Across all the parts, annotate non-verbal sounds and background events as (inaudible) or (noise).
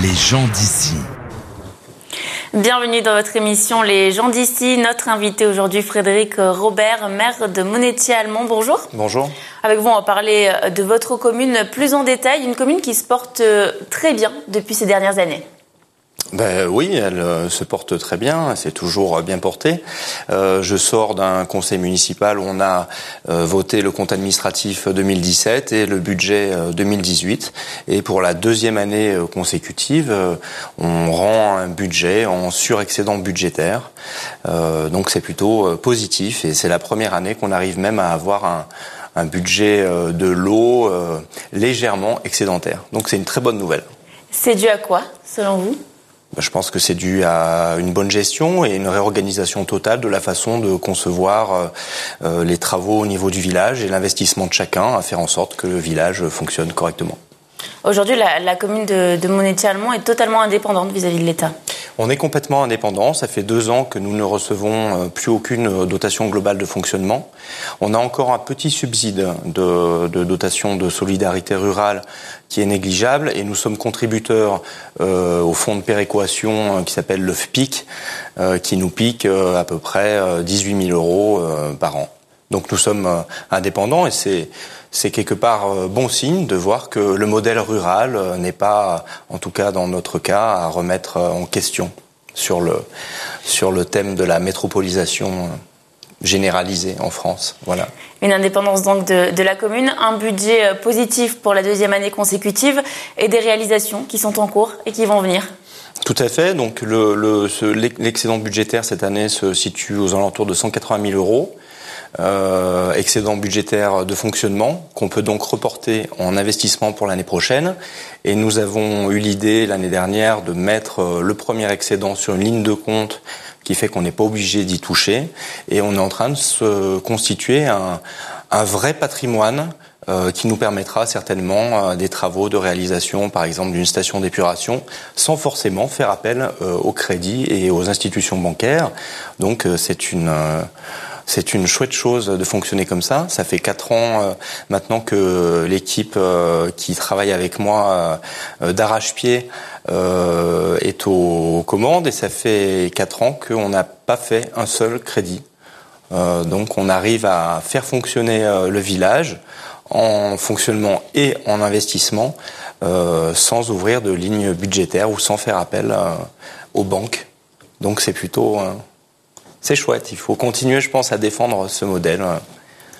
les gens d'ici. Bienvenue dans votre émission Les gens d'ici. Notre invité aujourd'hui, Frédéric Robert, maire de Monétier-Allemand. Bonjour. Bonjour. Avec vous, on va parler de votre commune plus en détail. Une commune qui se porte très bien depuis ces dernières années. Ben oui, elle euh, se porte très bien, c'est toujours bien porté. Euh, je sors d'un conseil municipal où on a euh, voté le compte administratif 2017 et le budget 2018. Et pour la deuxième année consécutive, on rend un budget en surexcédent budgétaire. donc c'est plutôt positif et c'est la première année qu'on arrive même à avoir un, un budget de l'eau légèrement excédentaire. Donc c'est une très bonne nouvelle. C'est dû à quoi, selon vous? Je pense que c'est dû à une bonne gestion et une réorganisation totale de la façon de concevoir euh, euh, les travaux au niveau du village et l'investissement de chacun à faire en sorte que le village fonctionne correctement. Aujourd'hui, la, commune de, de Monétier-Allemand est totalement indépendante vis-à-vis de l'État. On est complètement indépendant. Ça fait deux ans que nous ne recevons euh, plus aucune dotation globale de fonctionnement. On a encore un petit subside de, dotation de solidarité rurale qui est négligeable et nous sommes contributeurs euh, au fonds de péréquation euh, qui s'appelle le FPIC, euh, qui nous pique à peu près 18 000 euros par an. Donc nous sommes indépendants et c'est c'est quelque part bon signe de voir que le modèle rural n'est pas, en tout cas dans notre cas, à remettre en question sur le sur le thème de la métropolisation généralisée en France. Voilà. Une indépendance donc de, la commune, un budget euh, positif pour la deuxième année consécutive et des réalisations qui sont en cours et qui vont venir. Tout à fait. Donc l'excédent budgétaire cette année se situe aux alentours de 180 000 euros. Euh, excédent budgétaire de fonctionnement qu'on peut donc reporter en investissement pour l'année prochaine. Et nous avons eu l'idée l'année dernière de mettre euh, le premier excédent sur une ligne de compte qui fait qu'on n'est pas obligé d'y toucher. Et on est en train de se constituer un, un vrai patrimoine euh, qui nous permettra certainement euh, des travaux de réalisation, par exemple d'une station d'épuration, sans forcément faire appel euh, au crédit et aux institutions bancaires. Donc c'est une c'est une chouette chose de fonctionner comme ça. Ça fait quatre ans maintenant que l'équipe qui travaille avec moi d'arrache-pied est aux commandes et ça fait quatre ans qu'on n'a pas fait un seul crédit. donc on arrive à faire fonctionner le village en fonctionnement et en investissement euh, sans ouvrir de ligne budgétaire ou sans faire appel euh, aux banques. Donc c'est plutôt euh, c'est chouette. Il faut continuer, je pense, à défendre ce modèle.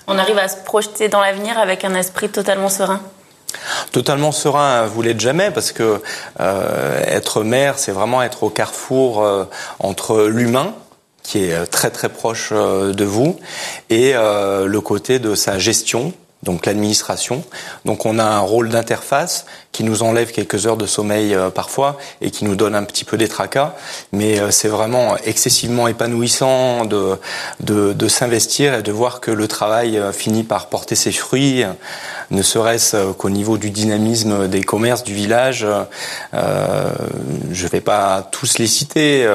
On arrive à se projeter dans l'avenir avec un esprit totalement serein. Totalement serein, vous l'êtes jamais, parce que être maire, c'est vraiment être au carrefour entre l'humain, qui est très très proche de vous, et le côté de sa gestion, donc l'administration. Donc on a un rôle d'interface qui nous enlève quelques heures de sommeil euh, parfois et qui nous donne un petit peu des tracas, mais euh, c'est vraiment excessivement épanouissant de, de, de s'investir et de voir que le travail euh, finit par porter ses fruits, ne serait-ce qu'au niveau du dynamisme des commerces du village. Je ne vais pas tous les citer.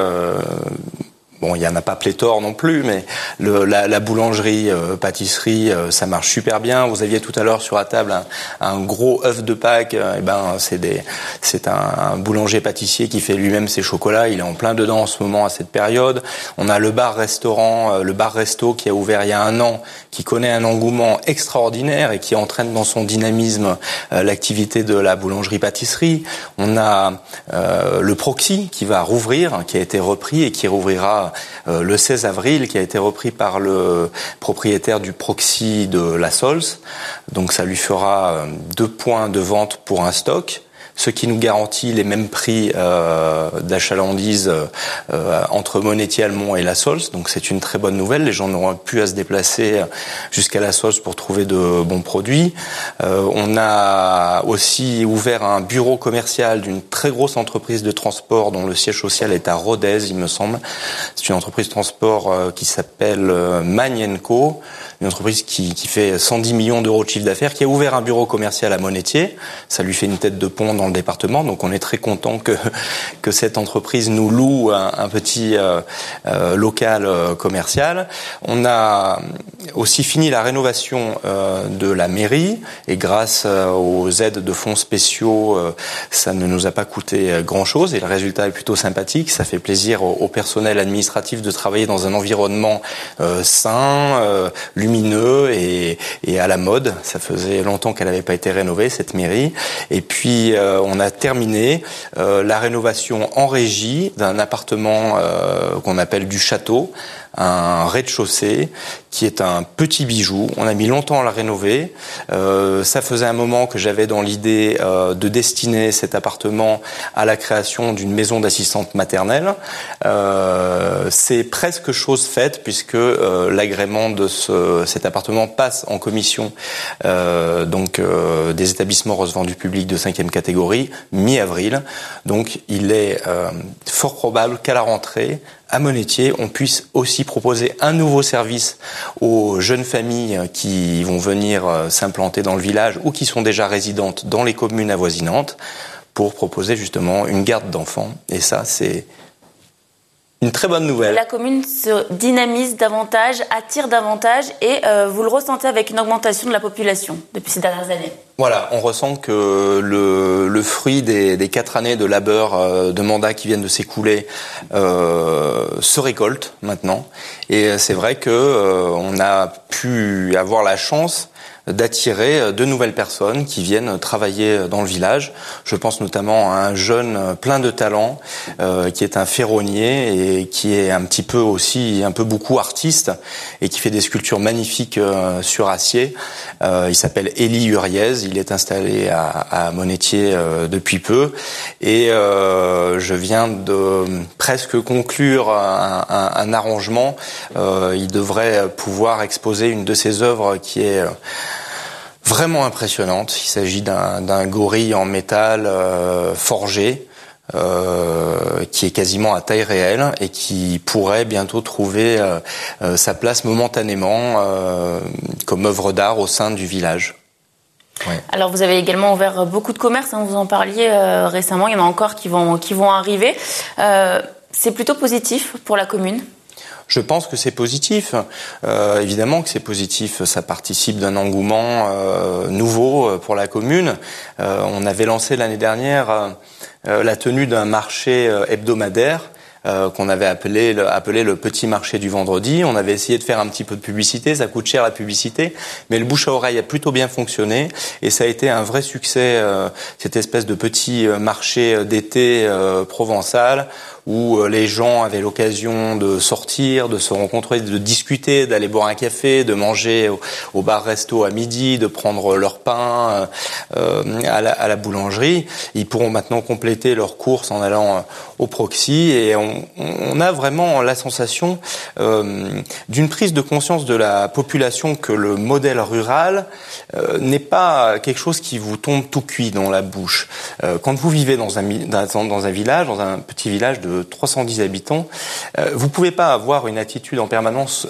Euh, Bon, il n'y en a pas pléthore non plus, mais le, la, la, boulangerie, euh, pâtisserie, euh, ça marche super bien. Vous aviez tout à l'heure sur la table un, un gros œuf de Pâques. Euh, et ben, c'est des, c'est un, un, boulanger pâtissier qui fait lui-même ses chocolats. Il est en plein dedans en ce moment à cette période. On a le bar-restaurant, le bar-resto qui a ouvert il y a un an, qui connaît un engouement extraordinaire et qui entraîne dans son dynamisme l'activité de la boulangerie-pâtisserie. On a le Proxy qui va rouvrir, qui a été repris et qui rouvrira euh, le 16 avril, qui a été repris par le propriétaire du proxy de la Sols. Donc ça lui fera euh, deux points de vente pour un stock ce qui nous garantit les mêmes prix euh, d'achalandise euh, entre Monétier-Almont et La Sols. Donc c'est une très bonne nouvelle. Les gens n'auront plus à se déplacer jusqu'à La Sols pour trouver de bons produits. Euh, on a aussi ouvert un bureau commercial d'une très grosse entreprise de transport dont le siège social est à Rodez, il me semble. C'est une entreprise de transport euh, qui s'appelle euh, Magnenco une entreprise qui, qui fait 110 millions d'euros de chiffre d'affaires, qui a ouvert un bureau commercial à Monetier. Ça lui fait une tête de pont dans le département, donc on est très content que (laughs) que cette entreprise nous loue un, petit euh, euh, local euh, commercial. On a aussi fini la rénovation de la mairie et grâce aux aides de fonds spéciaux, ça ne nous a pas coûté grand-chose et le résultat est plutôt sympathique. Ça fait plaisir au, personnel administratif de travailler dans un environnement sain, lumineux et, à la mode. Ça faisait longtemps qu'elle n'avait pas été rénovée cette mairie. Et puis on a terminé la rénovation en régie d'un appartement euh, qu'on appelle du château, un rez-de-chaussée qui est un petit bijou. On a mis longtemps à la rénover. Euh, ça faisait un moment que j'avais dans l'idée euh, de destiner cet appartement à la création d'une maison d'assistante maternelle. Euh, c'est presque chose faite puisque euh, l'agrément de ce, cet appartement passe en commission euh, donc des établissements recevant du public de cinquième catégorie mi-avril. Donc il est fort probable qu'à la rentrée, à Monetier, on puisse aussi proposer un nouveau service aux jeunes familles qui vont venir euh, s'implanter dans le village ou qui sont déjà résidentes dans les communes avoisinantes pour proposer justement une garde d'enfants. Et ça, c'est une très bonne nouvelle. La commune se dynamise davantage, attire davantage et euh, vous le ressentez avec une augmentation de la population depuis ces dernières années. Voilà, on ressent que le, le fruit des, des, quatre années de labeur, euh, de mandat qui viennent de s'écouler, euh, se récolte maintenant. Et c'est vrai que on a pu avoir la chance d'attirer euh, de nouvelles personnes qui viennent travailler dans le village. Je pense notamment à un jeune euh, plein de talent euh, qui est un ferronnier et qui est un petit peu aussi, un peu beaucoup artiste et qui fait des sculptures magnifiques sur acier. il s'appelle Élie Uriez, il est installé à, à Monetier depuis peu et je viens de presque conclure un, un, un arrangement. il devrait pouvoir exposer une de ses œuvres qui est vraiment impressionnante. Il s'agit d'un gorille en métal euh, forgé. Euh, qui est quasiment à taille réelle et qui pourrait bientôt trouver euh, sa place momentanément comme œuvre d'art au sein du village. Alors vous avez également ouvert beaucoup de commerces, hein, vous en parliez récemment, il y en a encore qui vont, qui vont arriver. c'est plutôt positif pour la commune? Je pense que c'est positif. Euh, évidemment que c'est positif. Ça participe d'un engouement euh, nouveau euh, pour la commune. Euh, on avait lancé l'année dernière la tenue d'un marché hebdomadaire euh, qu'on avait appelé le, appelé le petit marché du vendredi. On avait essayé de faire un petit peu de publicité, ça coûte cher la publicité, mais le bouche à oreille a plutôt bien fonctionné et ça a été un vrai succès, euh, cette espèce de petit euh, marché d'été provençal où les gens avaient l'occasion de sortir, de se rencontrer, de discuter, d'aller boire un café, de manger au, bar-resto à midi, de prendre leur pain à la, à, la, boulangerie. Ils pourront maintenant compléter leurs courses en allant au proxy et on, on, a vraiment la sensation euh, d'une prise de conscience de la population que le modèle rural euh, n'est pas quelque chose qui vous tombe tout cuit dans la bouche. Euh, quand vous vivez dans un, dans un village, dans un petit village de 310 habitants, vous pouvez pas avoir une attitude en permanence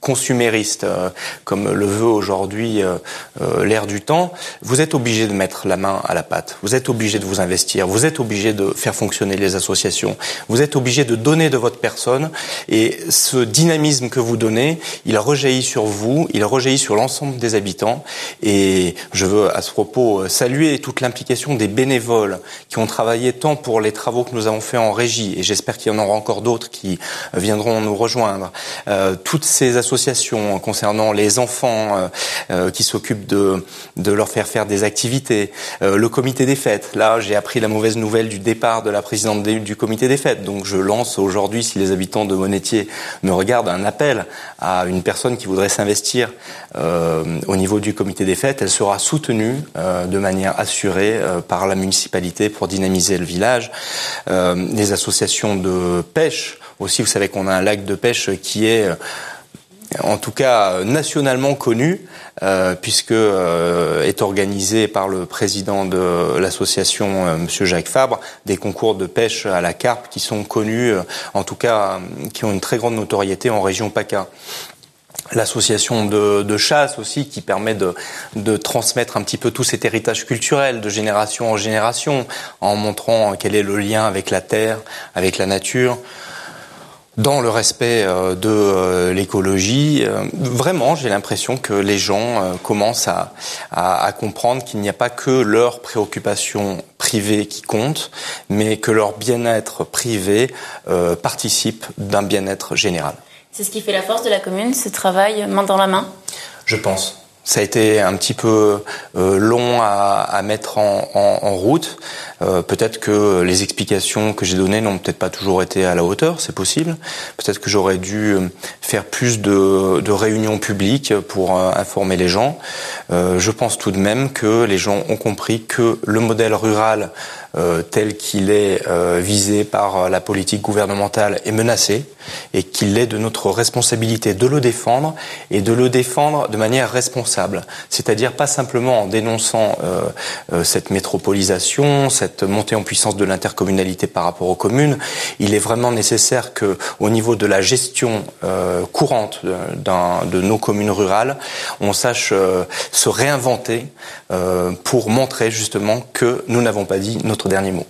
consumériste, euh, comme le veut aujourd'hui euh, euh, l'ère du temps, vous êtes obligé de mettre la main à la pâte. Vous êtes obligé de vous investir. Vous êtes obligé de faire fonctionner les associations. Vous êtes obligé de donner de votre personne. Et ce dynamisme que vous donnez, il rejaillit sur vous, il rejaillit sur l'ensemble des habitants. Et je veux à ce propos saluer toute l'implication des bénévoles qui ont travaillé tant pour les travaux que nous avons faits en régie, et j'espère qu'il y en aura encore d'autres qui viendront nous rejoindre. toutes ces associations concernant les enfants euh, euh, qui s'occupent de, de leur faire faire des activités, euh, le comité des fêtes. Là, j'ai appris la mauvaise nouvelle du départ de la présidente du comité des fêtes. Donc je lance aujourd'hui, si les habitants de Monetier me regardent, un appel à une personne qui voudrait s'investir au niveau du comité des fêtes. Elle sera soutenue de manière assurée par la municipalité pour dynamiser le village. les associations de pêche aussi, vous savez qu'on a un lac de pêche qui est en tout cas nationalement connu, euh, puisque euh, est organisé par le président de l'association, euh, Monsieur Jacques Fabre, des concours de pêche à la carpe qui sont connus, en tout cas, qui ont une très grande notoriété en région PACA. l'association de, chasse aussi qui permet de, transmettre un petit peu tout cet héritage culturel de génération en génération en montrant quel est le lien avec la terre, avec la nature dans le respect euh, de euh, l'écologie. Euh, vraiment, j'ai l'impression que les gens commencent à, à, comprendre qu'il n'y a pas que leurs préoccupations privées qui comptent, mais que leur bien-être privé participe d'un bien-être général. C'est ce qui fait la force de la commune, ce travail main dans la main? Je pense. Ça a été un petit peu euh, long à, à mettre en, en, en route. Euh, peut-être que les explications que j'ai données n'ont peut-être pas toujours été à la hauteur, c'est possible. Peut-être que j'aurais dû euh, faire plus de, de réunions publiques pour euh, informer les gens. Euh, je pense tout de même que les gens ont compris que le modèle rural tel qu'il est visé par la politique gouvernementale est menacé et qu'il est de notre responsabilité de le défendre et de le défendre de manière responsable c'est-à-dire pas simplement en dénonçant cette métropolisation, montée en puissance de l'intercommunalité par rapport aux communes. Il est vraiment nécessaire que, au niveau de la gestion euh, courante de, nos communes rurales, on sache se réinventer pour montrer justement que nous n'avons pas dit notre dernier mot.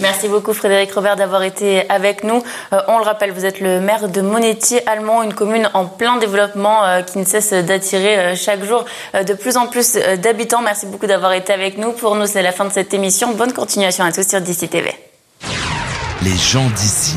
Merci beaucoup Frédéric Robert d'avoir été avec nous. Euh, on le rappelle, vous êtes le maire de Monetti Allemand, une commune en plein développement euh, qui ne cesse d'attirer euh, chaque jour de plus en plus d'habitants. Merci beaucoup d'avoir été avec nous. Pour nous, c'est la fin de cette émission. Bonne continuation à tous sur DC TV. Les gens d'ici.